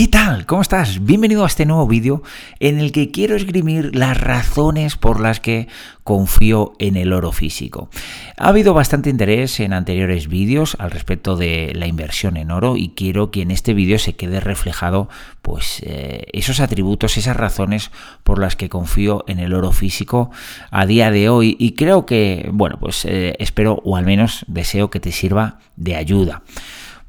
¿Qué tal? ¿Cómo estás? Bienvenido a este nuevo vídeo en el que quiero esgrimir las razones por las que confío en el oro físico. Ha habido bastante interés en anteriores vídeos al respecto de la inversión en oro y quiero que en este vídeo se quede reflejado pues eh, esos atributos, esas razones por las que confío en el oro físico a día de hoy y creo que, bueno, pues eh, espero o al menos deseo que te sirva de ayuda.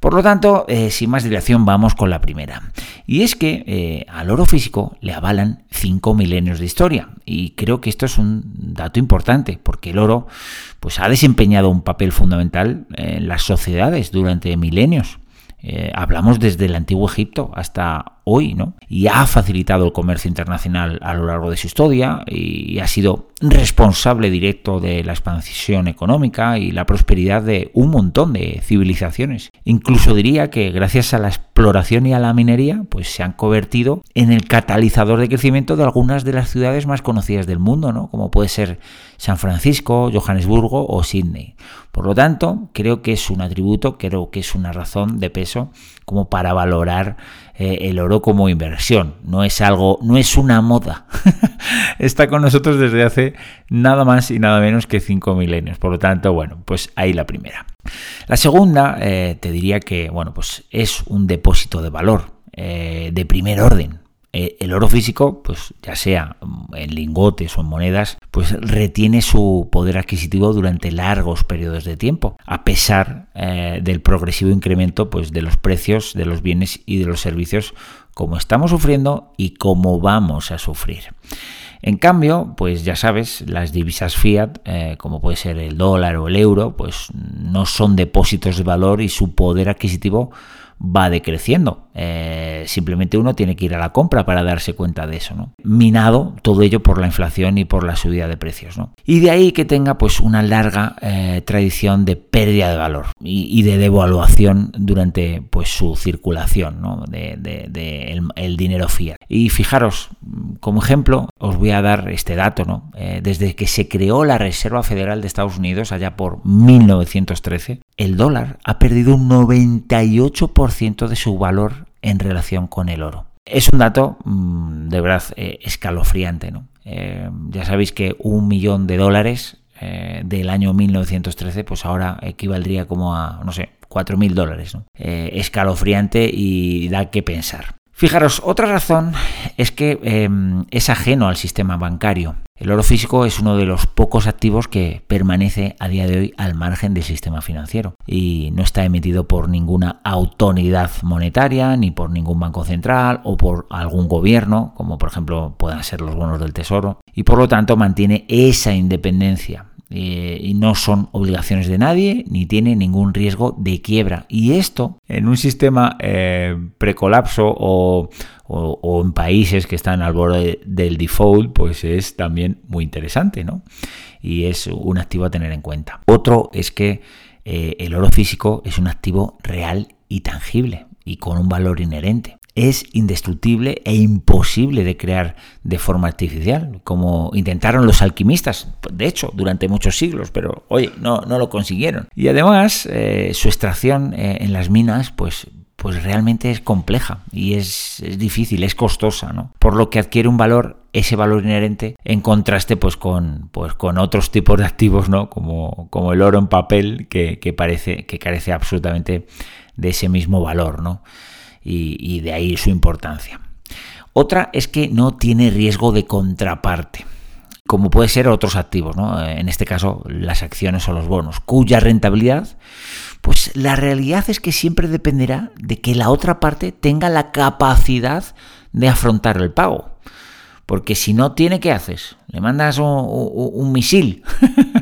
Por lo tanto, eh, sin más dilación, vamos con la primera. Y es que eh, al oro físico le avalan cinco milenios de historia. Y creo que esto es un dato importante, porque el oro pues, ha desempeñado un papel fundamental en las sociedades durante milenios. Eh, hablamos desde el antiguo Egipto hasta hoy, ¿no? Y ha facilitado el comercio internacional a lo largo de su historia y ha sido responsable directo de la expansión económica y la prosperidad de un montón de civilizaciones. Incluso diría que gracias a la exploración y a la minería, pues se han convertido en el catalizador de crecimiento de algunas de las ciudades más conocidas del mundo, ¿no? Como puede ser San Francisco, Johannesburgo o Sydney. Por lo tanto, creo que es un atributo, creo que es una razón de peso como para valorar eh, el oro como inversión. No es algo, no es una moda. Está con nosotros desde hace nada más y nada menos que cinco milenios. Por lo tanto, bueno, pues ahí la primera. La segunda, eh, te diría que, bueno, pues es un depósito de valor eh, de primer orden. Eh, el oro físico, pues ya sea en lingotes o en monedas, pues retiene su poder adquisitivo durante largos periodos de tiempo, a pesar eh, del progresivo incremento pues, de los precios de los bienes y de los servicios como estamos sufriendo y como vamos a sufrir. En cambio, pues ya sabes, las divisas fiat, eh, como puede ser el dólar o el euro, pues no son depósitos de valor y su poder adquisitivo va decreciendo. Eh, simplemente uno tiene que ir a la compra para darse cuenta de eso, ¿no? Minado todo ello por la inflación y por la subida de precios, ¿no? Y de ahí que tenga pues una larga eh, tradición de pérdida de valor y, de devaluación durante pues su circulación, ¿no? De, el, dinero fiat. Y fijaros, como ejemplo, os voy a dar este dato, ¿no? Eh, desde que se creó la Reserva Federal de Estados Unidos allá por 1913, el dólar ha perdido un 98% de su valor en relación con el oro. Es un dato mm, de verdad eh, escalofriante. ¿no? Eh, ya sabéis que un millón de dólares eh, del año 1913, pues ahora equivaldría como a, no sé, 4.000 dólares. escalofriante y da que pensar. Fijaros, otra razón es que em, es ajeno al sistema bancario. El oro físico es uno de los pocos activos que permanece a día de hoy al margen del sistema financiero y no está emitido por ninguna autoridad monetaria, ni por ningún banco central o por algún gobierno, como por ejemplo puedan ser los bonos del tesoro, y por lo tanto mantiene esa independencia eh, y no son obligaciones de nadie ni tiene ningún riesgo de quiebra. Y esto en un sistema eh, precolapso o, o, en países que están al borde del default, pues es también muy interesante, ¿no? Y es un activo a tener en cuenta. Otro es que eh, el oro físico es un activo real y tangible y con un valor inherente es indestructible e imposible de crear de forma artificial, como intentaron los alquimistas, de hecho, durante muchos siglos, pero oye, no, no lo consiguieron. Y además, eh, su extracción eh, en las minas, pues pues realmente es compleja y es, difícil, es costosa, ¿no? Por lo que adquiere un valor, ese valor inherente, en contraste pues con, pues con otros tipos de activos, ¿no? Como, como el oro en papel, que, que parece que carece absolutamente de ese mismo valor, ¿no? Y, de ahí su importancia. Otra es que no tiene riesgo de contraparte como puede ser otros activos, ¿no? en este caso las acciones o los bonos, cuya rentabilidad, pues la realidad es que siempre dependerá de que la otra parte tenga la capacidad de afrontar el pago. Porque si no tiene, ¿qué haces? Le mandas un, misil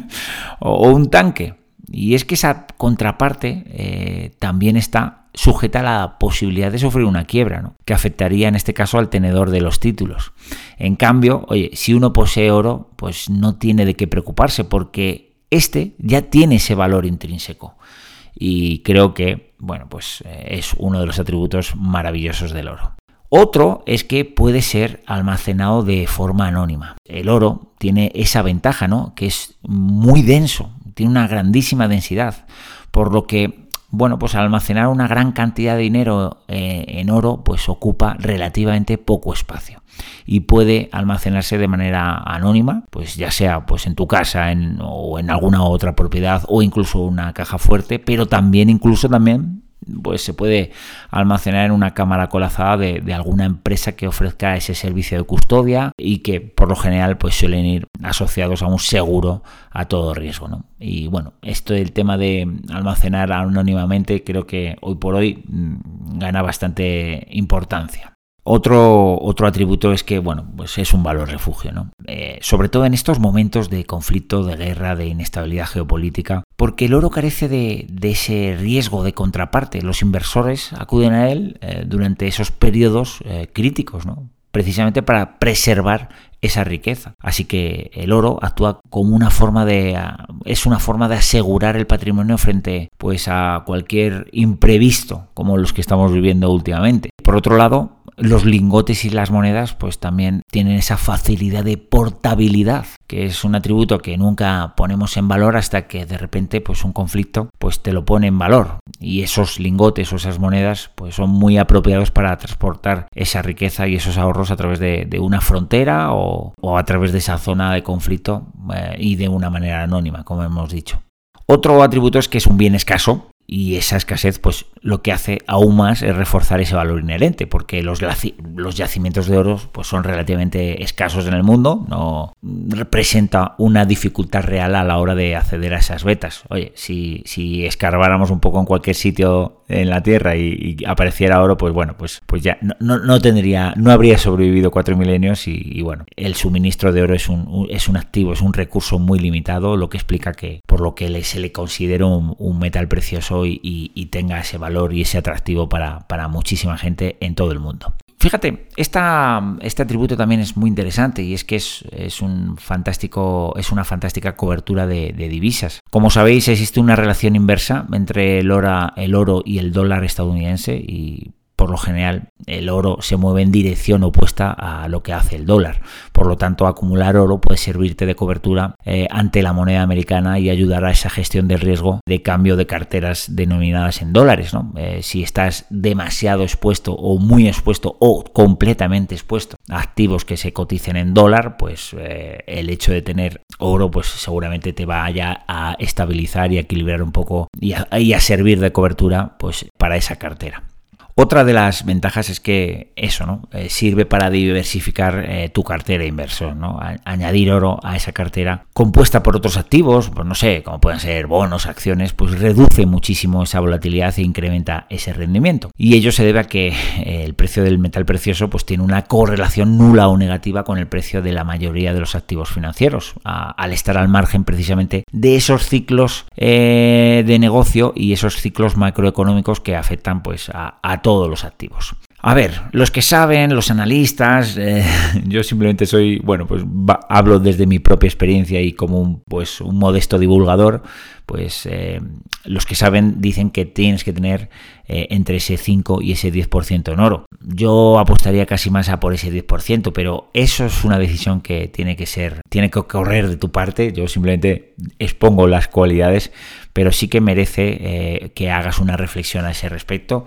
o un tanque. Y es que esa contraparte eh, también está sujeta a la posibilidad de sufrir una quiebra, ¿no? que afectaría en este caso al tenedor de los títulos. En cambio, oye, si uno posee oro, pues no tiene de qué preocuparse porque este ya tiene ese valor intrínseco. Y creo que, bueno, pues eh, es uno de los atributos maravillosos del oro. Otro es que puede ser almacenado de forma anónima. El oro tiene esa ventaja, ¿no? Que es muy denso, tiene una grandísima densidad, por lo que bueno, pues almacenar una gran cantidad de dinero eh, en oro, pues ocupa relativamente poco espacio y puede almacenarse de manera anónima, pues ya sea pues en tu casa o en alguna otra propiedad o incluso una caja fuerte, pero también incluso también pues se puede almacenar en una cámara colapsada de, alguna empresa que ofrezca ese servicio de custodia y que por lo general pues suelen ir asociados a un seguro a todo riesgo. ¿no? Y bueno, esto del tema de almacenar anónimamente creo que hoy por hoy mm, gana bastante importancia. Otro, otro atributo es que, bueno, pues es un valor refugio, ¿no? Eh, sobre todo en estos momentos de conflicto, de guerra, de inestabilidad geopolítica, porque el oro carece de, ese riesgo de contraparte. Los inversores acuden a él eh, durante esos periodos eh, críticos, ¿no? precisamente para preservar esa riqueza. Así que el oro actúa como una forma de es una forma de asegurar el patrimonio frente pues a cualquier imprevisto como los que estamos viviendo últimamente. Por otro lado, los lingotes y las monedas pues también tienen esa facilidad de portabilidad, que es un atributo que nunca ponemos en valor hasta que de repente pues un conflicto pues te lo pone en valor y esos lingotes o esas monedas pues son muy apropiados para transportar esa riqueza y esos ahorros a través de, una frontera o, a través de esa zona de conflicto eh, y de una manera anónima, como hemos dicho. Otro atributo es que es un bien escaso y esa escasez pues lo que hace aún más es reforzar ese valor inherente porque los, los yacimientos de oro pues son relativamente escasos en el mundo no representa una dificultad real a la hora de acceder a esas vetas. Oye si, si escarbáramos un poco en cualquier sitio en la tierra y, apareciera oro pues bueno pues pues ya no, no, tendría no habría sobrevivido cuatro milenios y, bueno el suministro de oro es un, es un activo es un recurso muy limitado lo que explica que por lo que se le considera un metal precioso y, tenga ese valor y ese atractivo para, muchísima gente en todo el mundo. Fíjate, este atributo también es muy interesante y es que es, un fantástico, es una fantástica cobertura de, divisas. Como sabéis, existe una relación inversa entre el oro, el oro y el dólar estadounidense y por lo general el oro se mueve en dirección opuesta a lo que hace el dólar. Por lo tanto, acumular oro puede servirte de cobertura eh, ante la moneda americana y ayudar a esa gestión del riesgo de cambio de carteras denominadas en dólares. Eh, si estás demasiado expuesto o muy expuesto o completamente expuesto a activos que se coticen en dólar, pues eh, el hecho de tener oro pues seguramente te vaya a estabilizar y a equilibrar un poco y a, y a servir de cobertura pues para esa cartera. Otra de las ventajas es que eso ¿no? Eh, sirve para diversificar eh, tu cartera de inversión, ¿no? añadir oro a esa cartera compuesta por otros activos, pues no sé, como pueden ser bonos, acciones, pues reduce muchísimo esa volatilidad e incrementa ese rendimiento. Y ello se debe a que eh, el precio del metal precioso pues tiene una correlación nula o negativa con el precio de la mayoría de los activos financieros, al estar al margen precisamente de esos ciclos de negocio y esos ciclos macroeconómicos que afectan pues a, a todos los activos. A ver, los que saben, los analistas, eh, yo simplemente soy, bueno, pues hablo desde mi propia experiencia y como un, pues, un modesto divulgador, pues eh, los que saben dicen que tienes que tener eh, entre ese 5 y ese 10% en oro. Yo apostaría casi más a por ese 10%, pero eso es una decisión que tiene que ser, tiene que correr de tu parte. Yo simplemente expongo las cualidades, pero sí que merece que hagas una reflexión a ese respecto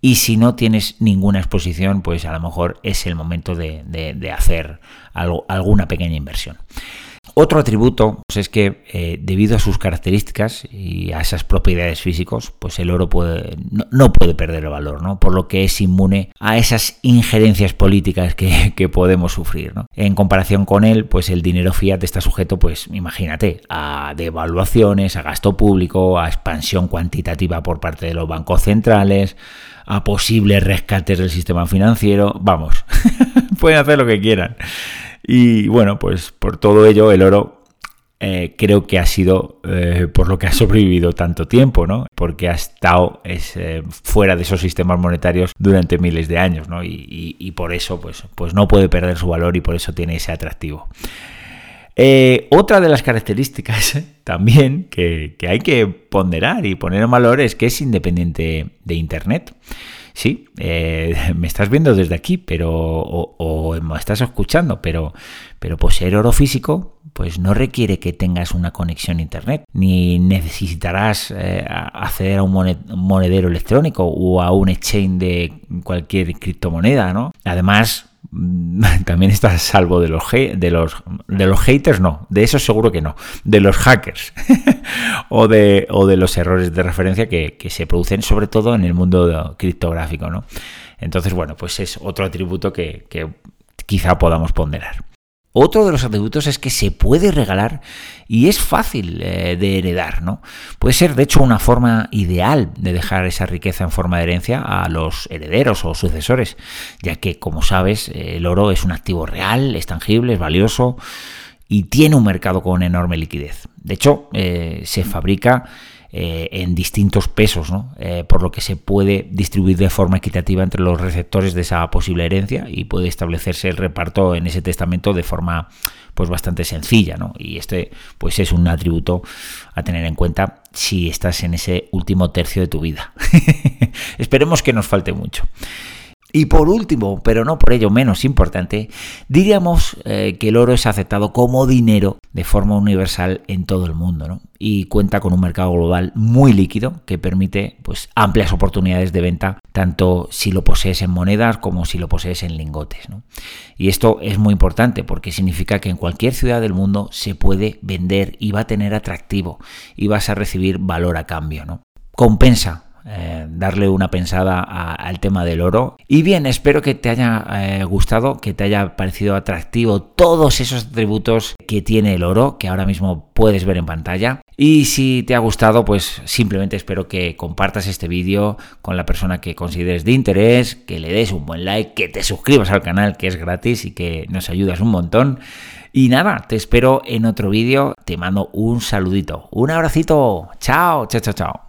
y si no tienes ninguna exposición, pues a lo mejor es el momento de, hacer algo, alguna pequeña inversión. Otro atributo pues, es que eh, debido a sus características y a esas propiedades físicas, pues el oro no, puede perder el valor, ¿no? por lo que es inmune a esas injerencias políticas que, podemos sufrir. En comparación con él, pues el dinero fiat está sujeto, pues imagínate, a devaluaciones, a gasto público, a expansión cuantitativa por parte de los bancos centrales, a posibles rescates del sistema financiero. Vamos, pueden hacer lo que quieran. Y bueno, pues por todo ello el oro eh, creo que ha sido eh, por lo que ha sobrevivido tanto tiempo, ¿no? Porque ha estado eh, fuera de esos sistemas monetarios durante miles de años, ¿no? Y, por eso, pues, pues no puede perder su valor y por eso tiene ese atractivo. Otra de las características también que, hay que ponderar y poner en valor es que es independiente de Internet. Sí, eh, me estás viendo desde aquí, pero o, me estás escuchando, pero, pero poseer oro físico pues no requiere que tengas una conexión a internet, ni necesitarás eh, acceder a un monedero electrónico o a un exchange de cualquier criptomoneda, ¿no? Además, también estás salvo de los, de los de los haters, no, de eso seguro que no, de los hackers o, de, o de los errores de referencia que, se producen sobre todo en el mundo criptográfico, ¿no? Entonces, bueno, pues es otro atributo que, que quizá podamos ponderar. Otro de los atributos es que se puede regalar y es fácil eh, de heredar, ¿no? Puede ser, de hecho, una forma ideal de dejar esa riqueza en forma de herencia a los herederos o sucesores, ya que, como sabes, el oro es un activo real, es tangible, es valioso y tiene un mercado con enorme liquidez. De hecho, eh, se fabrica eh, en distintos pesos. Eh, por lo que se puede distribuir de forma equitativa entre los receptores de esa posible herencia y puede establecerse el reparto en ese testamento de forma pues bastante sencilla, ¿no? Y este pues es un atributo a tener en cuenta si estás en ese último tercio de tu vida. Esperemos que nos falte mucho. Y por último, pero no por ello menos importante, diríamos eh, que el oro es aceptado como dinero de forma universal en todo el mundo ¿no? y cuenta con un mercado global muy líquido que permite pues, amplias oportunidades de venta, tanto si lo posees en monedas como si lo posees en lingotes. ¿no? Y esto es muy importante porque significa que en cualquier ciudad del mundo se puede vender y va a tener atractivo y vas a recibir valor a cambio. ¿no? Compensa eh, darle una pensada al tema del oro. Y bien, espero que te haya eh, gustado, que te haya parecido atractivo todos esos atributos que tiene el oro, que ahora mismo puedes ver en pantalla. Y si te ha gustado, pues simplemente espero que compartas este vídeo con la persona que consideres de interés, que le des un buen like, que te suscribas al canal, que es gratis y que nos ayudas un montón. Y nada, te espero en otro vídeo. Te mando un saludito, un abracito. Chao, chao, chao, chao.